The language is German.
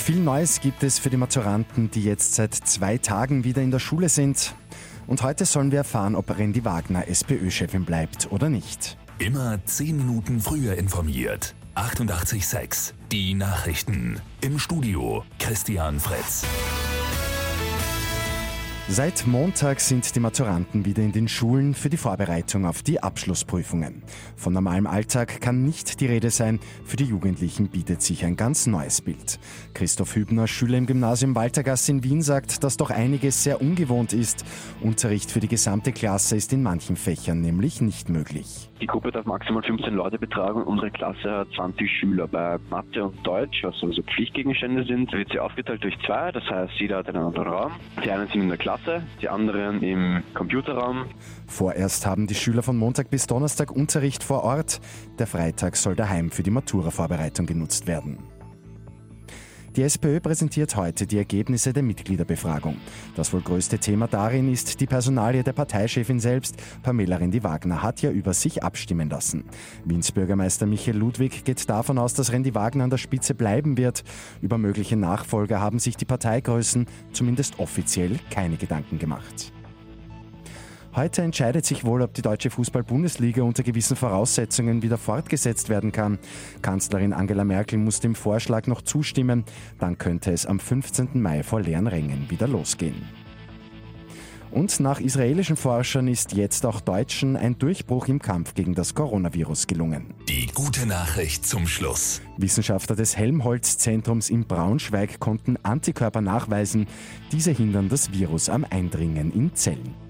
Viel Neues gibt es für die Maturanten, die jetzt seit zwei Tagen wieder in der Schule sind. Und heute sollen wir erfahren, ob Randy Wagner SPÖ-Chefin bleibt oder nicht. Immer zehn Minuten früher informiert. 88.6 Die Nachrichten. Im Studio Christian Fritz. Seit Montag sind die Maturanten wieder in den Schulen für die Vorbereitung auf die Abschlussprüfungen. Von normalem Alltag kann nicht die Rede sein. Für die Jugendlichen bietet sich ein ganz neues Bild. Christoph Hübner, Schüler im Gymnasium Waltergasse in Wien, sagt, dass doch einiges sehr ungewohnt ist. Unterricht für die gesamte Klasse ist in manchen Fächern nämlich nicht möglich. Die Gruppe darf maximal 15 Leute betragen. Unsere Klasse hat 20 Schüler. Bei Mathe und Deutsch, was also Pflichtgegenstände sind, wird sie aufgeteilt durch zwei. Das heißt, jeder hat einen anderen Raum. Die einen sind in der Klasse Klasse, die anderen im Computerraum. Vorerst haben die Schüler von Montag bis Donnerstag Unterricht vor Ort. Der Freitag soll daheim für die Matura-Vorbereitung genutzt werden. Die SPÖ präsentiert heute die Ergebnisse der Mitgliederbefragung. Das wohl größte Thema darin ist die Personalie der Parteichefin selbst. Pamela Rendi-Wagner hat ja über sich abstimmen lassen. Wiens Bürgermeister Michael Ludwig geht davon aus, dass Rendi-Wagner an der Spitze bleiben wird. Über mögliche Nachfolger haben sich die Parteigrößen zumindest offiziell keine Gedanken gemacht. Heute entscheidet sich wohl, ob die deutsche Fußball-Bundesliga unter gewissen Voraussetzungen wieder fortgesetzt werden kann. Kanzlerin Angela Merkel muss dem Vorschlag noch zustimmen. Dann könnte es am 15. Mai vor leeren Rängen wieder losgehen. Und nach israelischen Forschern ist jetzt auch Deutschen ein Durchbruch im Kampf gegen das Coronavirus gelungen. Die gute Nachricht zum Schluss. Wissenschaftler des Helmholtz-Zentrums in Braunschweig konnten Antikörper nachweisen. Diese hindern das Virus am Eindringen in Zellen.